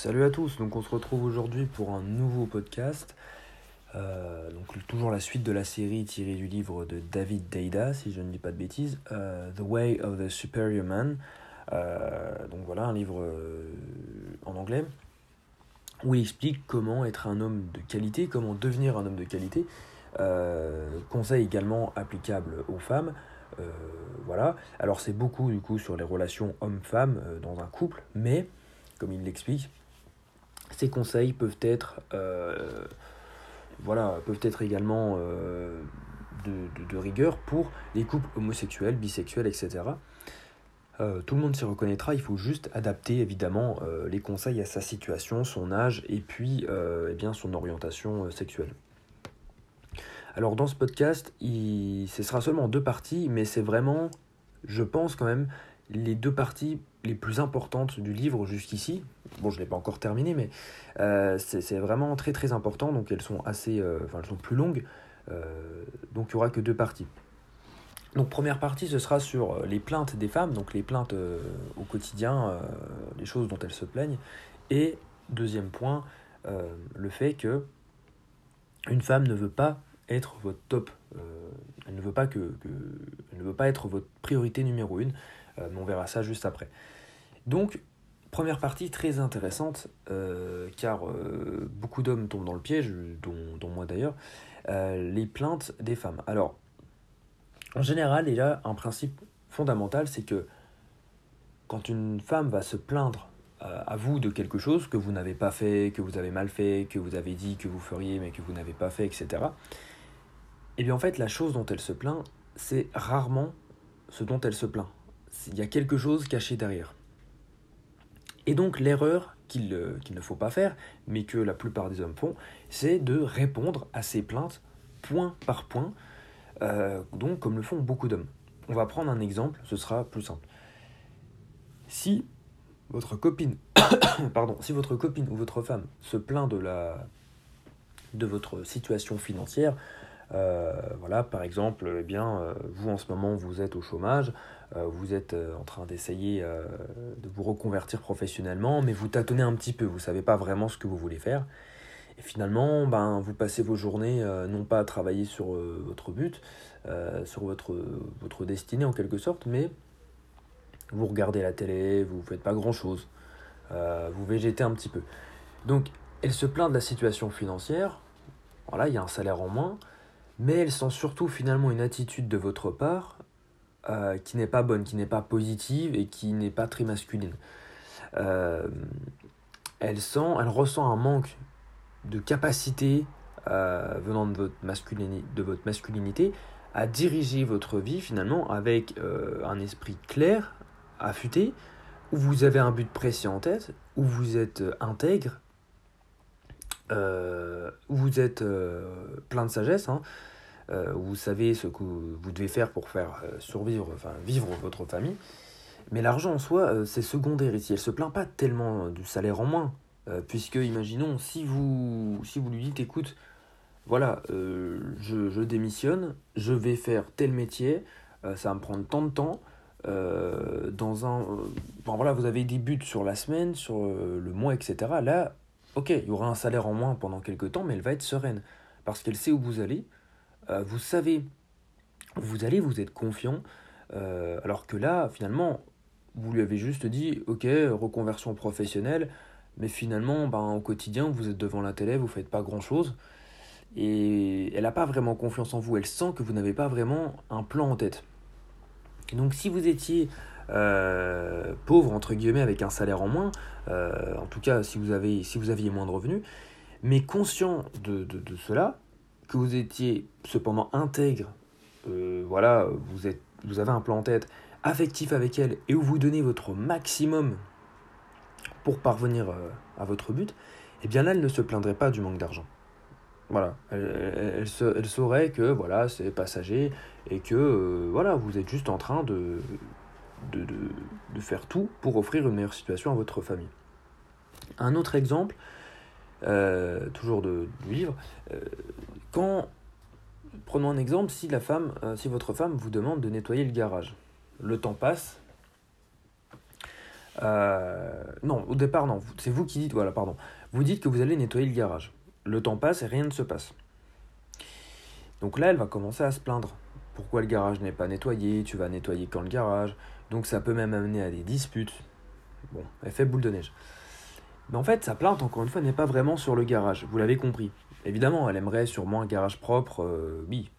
Salut à tous, donc on se retrouve aujourd'hui pour un nouveau podcast. Euh, donc toujours la suite de la série tirée du livre de David Deida, si je ne dis pas de bêtises, euh, The Way of the Superior Man. Euh, donc voilà, un livre en anglais où il explique comment être un homme de qualité, comment devenir un homme de qualité. conseil également applicable aux femmes. voilà. Alors c'est beaucoup du coup sur les relations homme-femme dans un couple, mais comme il l'explique, ces conseils peuvent être, euh, voilà, peuvent être également euh, de, rigueur pour les couples homosexuels, bisexuels, etc. Euh, tout le monde s'y reconnaîtra, il faut juste adapter évidemment les conseils à sa situation, son âge et puis eh bien, son orientation sexuelle. Alors dans ce podcast, ce sera seulement deux parties, mais c'est vraiment, je pense quand même, les deux parties les plus importantes du livre jusqu'ici. Bon, je ne l'ai pas encore terminé, mais euh, c'est vraiment très très important, donc elles sont assez, euh, elles sont plus longues, euh, donc il n'y aura que deux parties. Donc première partie, ce sera sur les plaintes des femmes, donc les plaintes au quotidien, les choses dont elles se plaignent, et deuxième point, le fait que une femme ne veut pas être votre top, elle ne veut pas elle ne veut pas être votre priorité numéro une. Euh, on verra ça juste après. Donc, première partie très intéressante, euh, car euh, beaucoup d'hommes tombent dans le piège, dont, moi d'ailleurs, les plaintes des femmes. Alors, en général, il y a un principe fondamental, c'est que quand une femme va se plaindre à vous de quelque chose que vous n'avez pas fait, que vous avez mal fait, que vous avez dit que vous feriez mais que vous n'avez pas fait, etc. Et eh bien en fait, la chose dont elle se plaint, c'est rarement ce dont elle se plaint il y a quelque chose caché derrière. Et donc l'erreur qu'il ne faut pas faire, mais que la plupart des hommes font, c'est de répondre à ces plaintes point par point, euh, donc comme le font beaucoup d'hommes. On va prendre un exemple, ce sera plus simple. Si votre copine, pardon, si votre copine ou votre femme se plaint de la de votre situation financière, euh, voilà, par exemple, eh bien, euh, vous en ce moment vous êtes au chômage, euh, vous êtes en train d'essayer de vous reconvertir professionnellement, mais vous tâtonnez un petit peu, vous savez pas vraiment ce que vous voulez faire. Et finalement, ben, vous passez vos journées non pas à travailler sur votre but, sur votre, votre destinée en quelque sorte, mais vous regardez la télé, vous faites pas grand chose, vous végétez un petit peu. Donc, elle se plaint de la situation financière, voilà, il y a un salaire en moins, mais elle sent surtout finalement une attitude de votre part euh, qui n'est pas bonne, qui n'est pas positive et qui n'est pas très masculine. Euh, elle sent, elle ressent un manque de capacité euh, venant de votre, de votre masculinité à diriger votre vie finalement avec un esprit clair, affûté, où vous avez un but précis en tête, où vous êtes intègre, où vous êtes plein de sagesse, hein, euh, vous savez ce que vous devez faire pour faire euh, survivre, enfin vivre votre famille. Mais l'argent en soi, euh, c'est secondaire ici. Elle se plaint pas tellement du salaire en moins. puisque, imaginons, si vous, si vous lui dites, écoute, voilà, je, démissionne, je vais faire tel métier, ça va me prendre tant de temps. dans un. Enfin, voilà, vous avez des buts sur la semaine, sur le mois, etc. Là, ok, il y aura un salaire en moins pendant quelques temps, mais elle va être sereine. Parce qu'elle sait où vous allez, euh, vous savez, vous allez, vous êtes confiant, euh, alors que là, finalement, vous lui avez juste dit, ok, reconversion professionnelle, mais finalement, ben, au quotidien, vous êtes devant la télé, vous faites pas grand-chose, et elle n'a pas vraiment confiance en vous, elle sent que vous n'avez pas vraiment un plan en tête. donc si vous étiez euh, pauvre, entre guillemets, avec un salaire en moins, en tout cas si vous, avez, si vous aviez moins de revenus, mais conscient de, de cela, que vous étiez cependant intègre, euh, voilà, vous, êtes, vous avez un plan en tête, affectif avec elle, et où vous donnez votre maximum pour parvenir euh, à votre but, eh bien là, elle ne se plaindrait pas du manque d'argent. Voilà, elle, saurait que voilà, c'est passager et que euh, voilà, vous êtes juste en train de de, faire tout pour offrir une meilleure situation à votre famille. Un autre exemple, euh, toujours de, livre, euh, quand, prenons un exemple, si, la femme, euh, si votre femme vous demande de nettoyer le garage, le temps passe, non, au départ, non. C'est vous qui dites, voilà, pardon. Vous dites que vous allez nettoyer le garage. Le temps passe et rien ne se passe. Donc là, elle va commencer à se plaindre. Pourquoi le garage n'est pas nettoyé? Tu vas nettoyer quand le garage? Donc ça peut même amener à des disputes. Bon, fait boule de neige. Mais en fait, sa plainte, encore une fois, n'est pas vraiment sur le garage. Vous l'avez compris. Évidemment, elle aimerait sûrement un garage propre, euh, oui,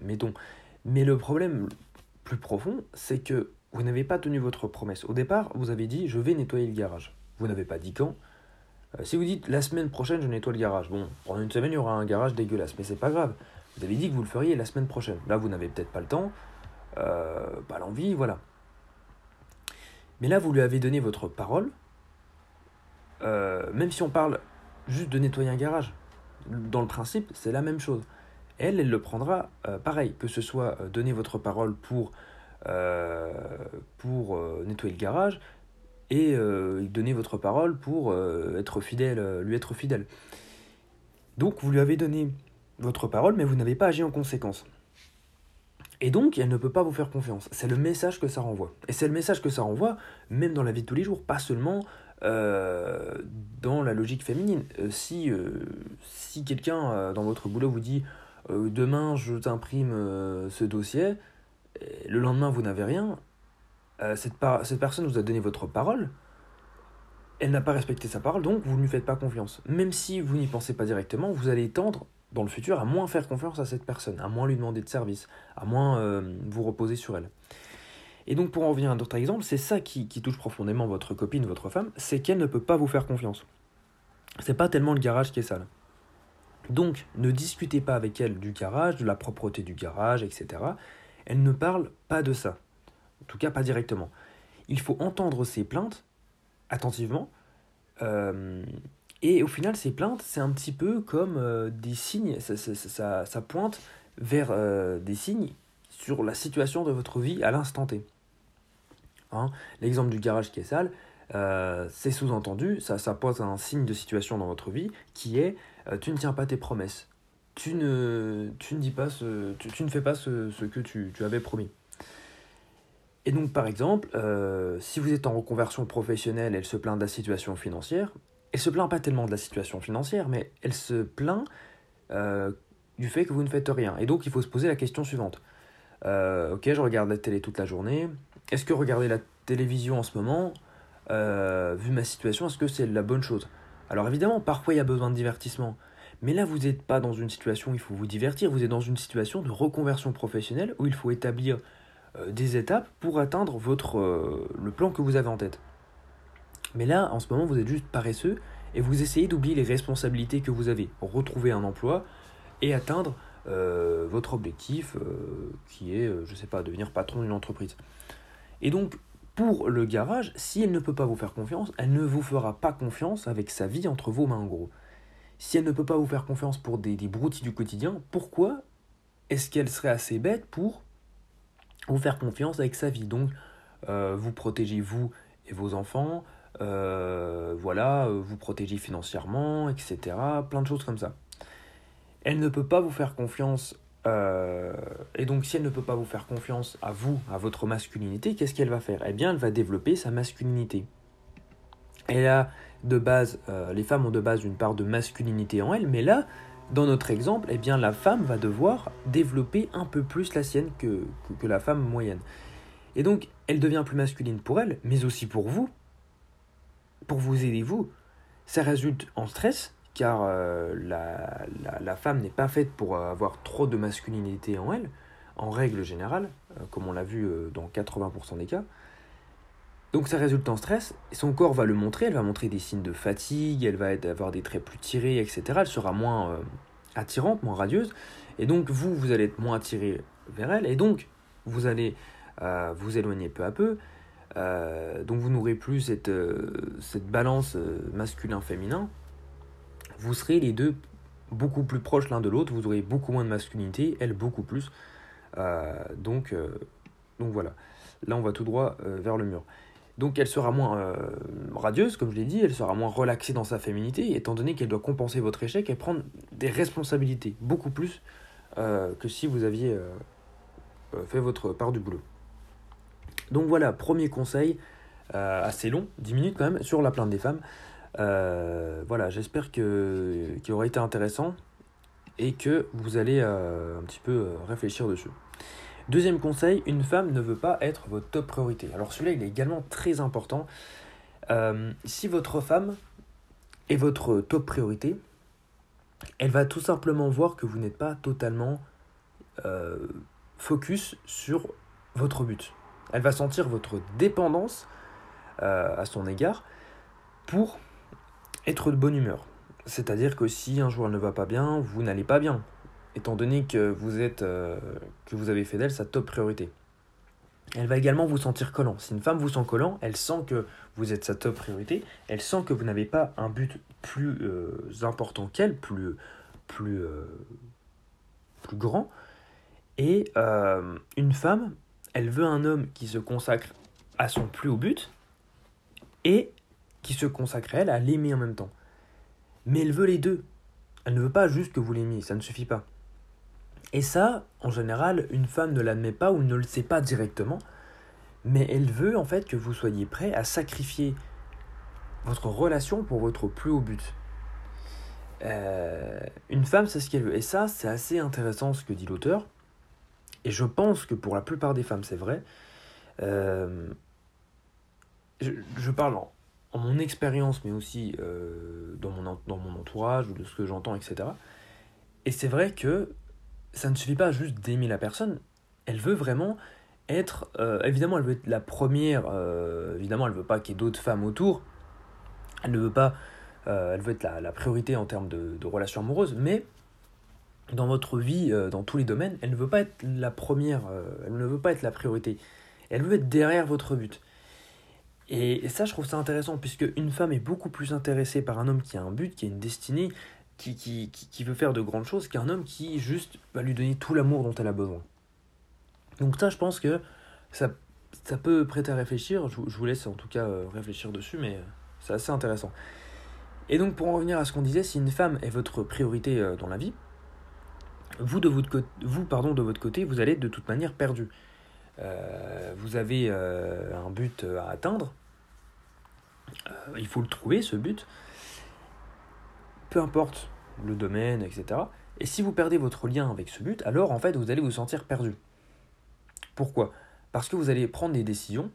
mettons. Mais le problème plus profond, c'est que vous n'avez pas tenu votre promesse. Au départ, vous avez dit je vais nettoyer le garage. Vous n'avez pas dit quand. Euh, si vous dites la semaine prochaine je nettoie le garage, bon, pendant une semaine il y aura un garage dégueulasse, mais c'est pas grave. Vous avez dit que vous le feriez la semaine prochaine. Là, vous n'avez peut-être pas le temps, euh, pas l'envie, voilà. Mais là, vous lui avez donné votre parole, euh, même si on parle juste de nettoyer un garage. Dans le principe, c'est la même chose. Elle, elle le prendra euh, pareil, que ce soit donner votre parole pour, pour nettoyer le garage et donner votre parole pour être fidèle, lui être fidèle. Donc, vous lui avez donné votre parole, mais vous n'avez pas agi en conséquence. Et donc, elle ne peut pas vous faire confiance. C'est le message que ça renvoie. Et c'est le message que ça renvoie, même dans la vie de tous les jours, pas seulement euh, dans la logique féminine. Euh, si euh, si quelqu'un dans votre boulot vous dit demain je t'imprime ce dossier, le lendemain vous n'avez rien, cette, cette personne vous a donné votre parole, elle n'a pas respecté sa parole, donc vous ne lui faites pas confiance. Même si vous n'y pensez pas directement, vous allez tendre dans le futur à moins faire confiance à cette personne, à moins lui demander de service, à moins euh, vous reposer sur elle. Et donc pour en revenir à d'autres exemples, c'est ça qui, touche profondément votre copine, votre femme, c'est qu'elle ne peut pas vous faire confiance. C'est pas tellement le garage qui est sale. Donc ne discutez pas avec elle du garage, de la propreté du garage, etc. Elle ne parle pas de ça. En tout cas pas directement. Il faut entendre ses plaintes attentivement. Euh, et au final, ces plaintes, c'est un petit peu comme euh, des signes, ça, ça, ça, pointe vers euh, des signes sur la situation de votre vie à l'instant T. Hein L'exemple du garage qui est sale, euh, c'est sous-entendu, ça, ça pose un signe de situation dans votre vie qui est tu ne tiens pas tes promesses. Tu ne, tu ne, dis pas ce, tu, ne fais pas ce, ce que tu, tu, avais promis. Et donc, par exemple, si vous êtes en reconversion professionnelle et elle se plaint de la situation financière, elle se plaint pas tellement de la situation financière, mais elle se plaint euh, du fait que vous ne faites rien. Et donc il faut se poser la question suivante. Euh, ok, je regarde la télé toute la journée. Est-ce que regarder la télévision en ce moment, euh, vu ma situation, est-ce que c'est la bonne chose? Alors évidemment, parfois il y a besoin de divertissement. Mais là, vous n'êtes pas dans une situation où il faut vous divertir, vous êtes dans une situation de reconversion professionnelle où il faut établir des étapes pour atteindre votre, le plan que vous avez en tête. Mais là, en ce moment, vous êtes juste paresseux et vous essayez d'oublier les responsabilités que vous avez retrouver un emploi et atteindre euh, votre objectif euh, qui est, euh, je ne sais pas, devenir patron d'une entreprise. Et donc, pour le garage, si elle ne peut pas vous faire confiance, elle ne vous fera pas confiance avec sa vie entre vos mains en gros. Si elle ne peut pas vous faire confiance pour des, des broutilles du quotidien, pourquoi est-ce qu'elle serait assez bête pour vous faire confiance avec sa vie? Donc, vous protégez vous et vos enfants, euh, voilà, euh, vous protéger financièrement, etc. Plein de choses comme ça. Elle ne peut pas vous faire confiance. Euh, et donc, si elle ne peut pas vous faire confiance à vous, à votre masculinité, qu'est-ce qu'elle va faire? Eh bien, elle va développer sa masculinité. Elle a de base, les femmes ont de base une part de masculinité en elles, mais là, dans notre exemple, eh bien, la femme va devoir développer un peu plus la sienne que, que la femme moyenne. Et donc, elle devient plus masculine pour elle, mais aussi pour vous, pour vous aider vous, ça résulte en stress, car euh, la, la, femme n'est pas faite pour avoir trop de masculinité en elle, en règle générale, euh, comme on l'a vu euh, dans 80% des cas. Donc ça résulte en stress, son corps va le montrer, elle va montrer des signes de fatigue, elle va avoir des traits plus tirés, etc. Elle sera moins attirante, moins radieuse, et donc vous, vous allez être moins attiré vers elle, et donc vous allez vous éloigner peu à peu, euh, donc vous n'aurez plus cette, euh, cette balance euh, masculin-féminin. Vous serez les deux beaucoup plus proches l'un de l'autre, vous aurez beaucoup moins de masculinité, elle beaucoup plus. donc, donc voilà, là on va tout droit vers le mur. Donc elle sera moins radieuse, comme je l'ai dit, elle sera moins relaxée dans sa féminité, étant donné qu'elle doit compenser votre échec et prendre des responsabilités, beaucoup plus que si vous aviez fait votre part du boulot. Donc voilà, premier conseil, assez long, 10 minutes quand même, sur la plainte des femmes. voilà, j'espère qu'il aura été intéressant et que vous allez un petit peu réfléchir dessus. Deuxième conseil, une femme ne veut pas être votre top priorité. Alors celui-là, il est également très important. si votre femme est votre top priorité, elle va tout simplement voir que vous n'êtes pas totalement euh, focus sur votre but. Elle va sentir votre dépendance euh, à son égard pour être de bonne humeur. C'est-à-dire que si un jour elle ne va pas bien, vous n'allez pas bien, étant donné que vous êtes euh, que vous avez fait d'elle sa top priorité. Elle va également vous sentir collant. Si une femme vous sent collant, elle sent que vous êtes sa top priorité, elle sent que vous n'avez pas un but plus euh, important qu'elle, plus, plus, plus grand. Et une femme, elle veut un homme qui se consacre à son plus haut but et qui se consacre à elle à l'aimer en même temps. Mais elle veut les deux. Elle ne veut pas juste que vous l'aimiez, ça ne suffit pas. Et ça, en général, une femme ne l'admet pas ou ne le sait pas directement, mais elle veut en fait que vous soyez prêt à sacrifier votre relation pour votre plus haut but. Euh, une femme, c'est ce qu'elle veut. Et ça, c'est assez intéressant ce que dit l'auteur. Et je pense que pour la plupart des femmes, c'est vrai. Euh, je, parle en, mon expérience, mais aussi euh, dans, mon, dans mon entourage, ou de ce que j'entends, etc. Et c'est vrai que ça ne suffit pas juste d'aimer la personne, elle veut vraiment être, euh, évidemment elle veut être la première, évidemment elle veut pas qu'il y ait d'autres femmes autour, elle ne veut pas, elle veut être la, priorité en termes de, de relations amoureuses, mais dans votre vie, dans tous les domaines, elle ne veut pas être la première, elle ne veut pas être la priorité, elle veut être derrière votre but. Et, et ça, je trouve ça intéressant, puisque une femme est beaucoup plus intéressée par un homme qui a un but, qui a une destinée, qui, qui, qui, veut faire de grandes choses qu'un homme qui juste va lui donner tout l'amour dont elle a besoin. Donc ça, je pense que ça, ça peut prêter à réfléchir. Je, je vous laisse en tout cas euh, réfléchir dessus, mais euh, c'est assez intéressant. Et donc pour en revenir à ce qu'on disait, si une femme est votre priorité euh, dans la vie, vous de votre, côté, vous, pardon, de allez être de toute manière perdu. vous avez un but à atteindre, il faut le trouver, ce but, peu importe le domaine, etc. Et si vous perdez votre lien avec ce but, alors en fait vous allez vous sentir perdu. Pourquoi? Parce que vous allez prendre des décisions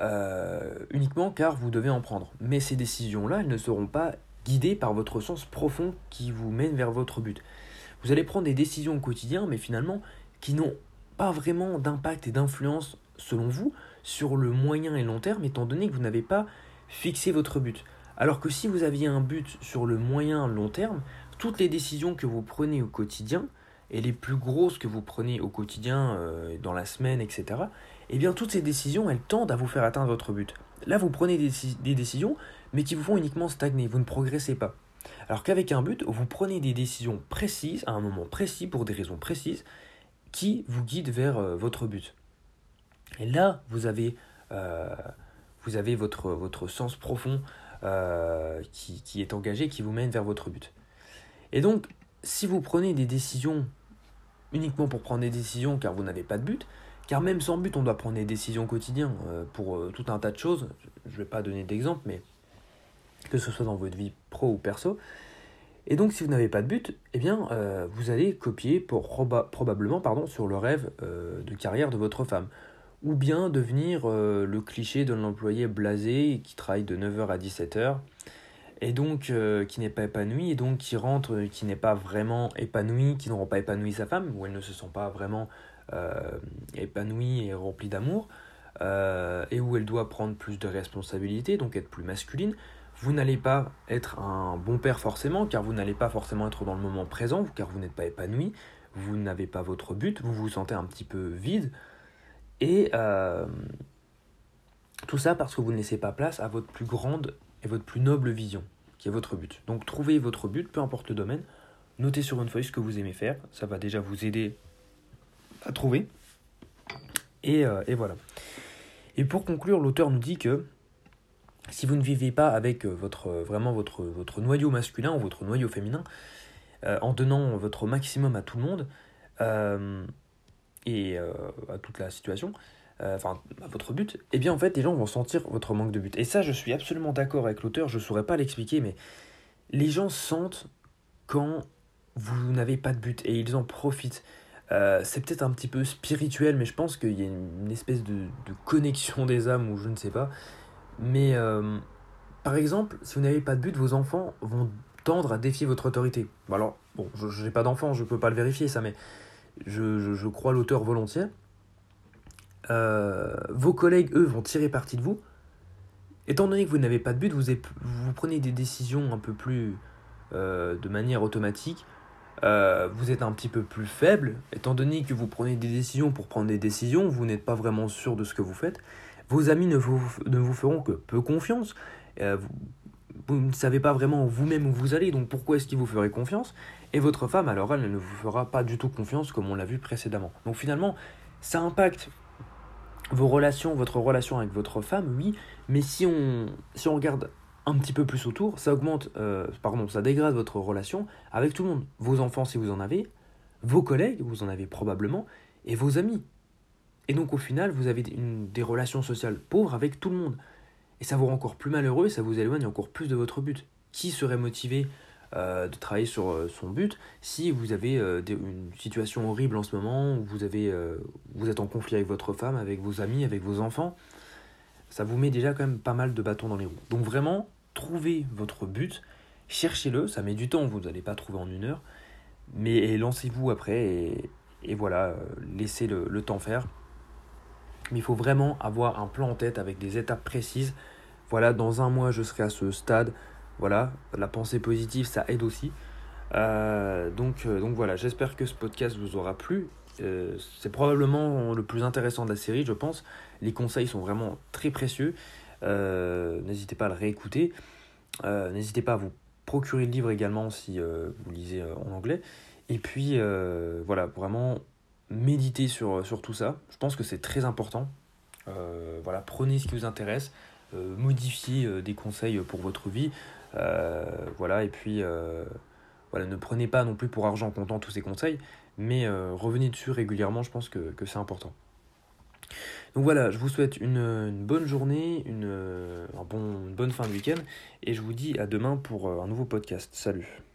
euh, uniquement car vous devez en prendre. Mais ces décisions-là, elles ne seront pas guidées par votre sens profond qui vous mène vers votre but. Vous allez prendre des décisions au quotidien, mais finalement qui n'ont pas vraiment d'impact et d'influence, selon vous, sur le moyen et long terme, étant donné que vous n'avez pas fixé votre but. Alors que si vous aviez un but sur le moyen long terme, toutes les décisions que vous prenez au quotidien, et les plus grosses que vous prenez au quotidien, euh, dans la semaine, etc., eh bien toutes ces décisions, elles tendent à vous faire atteindre votre but. Là, vous prenez des décisions, mais qui vous font uniquement stagner, vous ne progressez pas. Alors qu'avec un but, vous prenez des décisions précises, à un moment précis, pour des raisons précises, qui vous guident vers euh, votre but. Et là, vous avez, euh, vous avez votre, votre sens profond euh, qui, est engagé, qui vous mène vers votre but. Et donc, si vous prenez des décisions uniquement pour prendre des décisions car vous n'avez pas de but, car même sans but, on doit prendre des décisions au quotidien euh, pour tout un tas de choses, je ne vais pas donner d'exemple, mais que ce soit dans votre vie pro ou perso. Et donc, si vous n'avez pas de but, eh bien, vous allez copier probablement sur le rêve de carrière de votre femme ou bien devenir euh, le cliché de l'employé blasé qui travaille de 9h à 17h et donc euh, qui n'est pas épanoui et donc qui rentre, euh, qui n'est pas vraiment épanoui, qui n'aura pas épanoui sa femme, ou elle ne se sent pas vraiment épanouie et remplie d'amour, et où elle doit prendre plus de responsabilités, donc être plus masculine. Vous n'allez pas être un bon père forcément, car vous n'allez pas forcément être dans le moment présent, car vous n'êtes pas épanoui, vous n'avez pas votre but, vous vous sentez un petit peu vide, et euh, tout ça parce que vous ne laissez pas place à votre plus grande et votre plus noble vision, qui est votre but. Donc trouvez votre but, peu importe le domaine, notez sur une feuille ce que vous aimez faire, ça va déjà vous aider à trouver. Et, euh, et voilà. Et pour conclure, l'auteur nous dit que si vous ne vivez pas avec votre, vraiment votre, votre noyau masculin ou votre noyau féminin, euh, en donnant votre maximum à tout le monde, et euh, à toute la situation, enfin à votre but, eh bien en fait les gens vont sentir votre manque de but. Et ça, je suis absolument d'accord avec l'auteur, je ne saurais pas l'expliquer, mais les gens sentent quand vous n'avez pas de but et ils en profitent. Euh, c'est peut-être un petit peu spirituel, mais je pense qu'il y a une, espèce de, connexion des âmes ou je ne sais pas. Mais euh, par exemple, si vous n'avez pas de but, vos enfants vont tendre à défier votre autorité. alors, bon, je n'ai pas d'enfants, je ne peux pas le vérifier ça, mais je, crois l'auteur volontiers. Euh, vos collègues, eux, vont tirer parti de vous. Étant donné que vous n'avez pas de but, vous, prenez des décisions un peu plus de manière automatique euh, vous êtes un petit peu plus faible, étant donné que vous prenez des décisions pour prendre des décisions, vous n'êtes pas vraiment sûr de ce que vous faites, vos amis ne vous, feront que peu confiance, euh, vous, ne savez pas vraiment vous-même où vous allez, donc pourquoi est-ce qu'ils vous feraient confiance? Et votre femme, alors elle, ne vous fera pas du tout confiance comme on l'a vu précédemment. Donc finalement, ça impacte vos relations, votre relation avec votre femme, oui, mais si on, si on regarde un petit peu plus autour, ça augmente, euh, pardon, ça dégrade votre relation avec tout le monde. Vos enfants si vous en avez, vos collègues, vous en avez probablement, et vos amis. Et donc au final, vous avez des relations sociales pauvres avec tout le monde. Et ça vous rend encore plus malheureux et ça vous éloigne encore plus de votre but. Qui serait motivé euh, de travailler sur euh, son but si vous avez une situation horrible en ce moment, où vous, avez, vous êtes en conflit avec votre femme, avec vos amis, avec vos enfants? Ça vous met déjà quand même pas mal de bâtons dans les roues. Donc vraiment, trouvez votre but, cherchez-le, ça met du temps, vous n'allez pas trouver en une heure, mais lancez-vous après et, voilà, euh, laissez le, temps faire. Mais il faut vraiment avoir un plan en tête avec des étapes précises. Voilà, dans un mois, je serai à ce stade. Voilà, la pensée positive, ça aide aussi. Euh, donc, euh, donc voilà, j'espère que ce podcast vous aura plu. c'est probablement le plus intéressant de la série, je pense. Les conseils sont vraiment très précieux. Euh, n'hésitez pas à le réécouter. Euh, n'hésitez pas à vous procurer le livre également si euh, vous lisez en anglais. Et puis voilà, vraiment méditer sur, sur tout ça. Je pense que c'est très important. voilà, prenez ce qui vous intéresse, modifiez des conseils pour votre vie. voilà, et puis voilà, ne prenez pas non plus pour argent comptant tous ces conseils, mais revenez dessus régulièrement, je pense que, que c'est important. Donc voilà, je vous souhaite une, bonne journée, une, bon, une bonne fin de week-end et je vous dis à demain pour euh, un nouveau podcast. Salut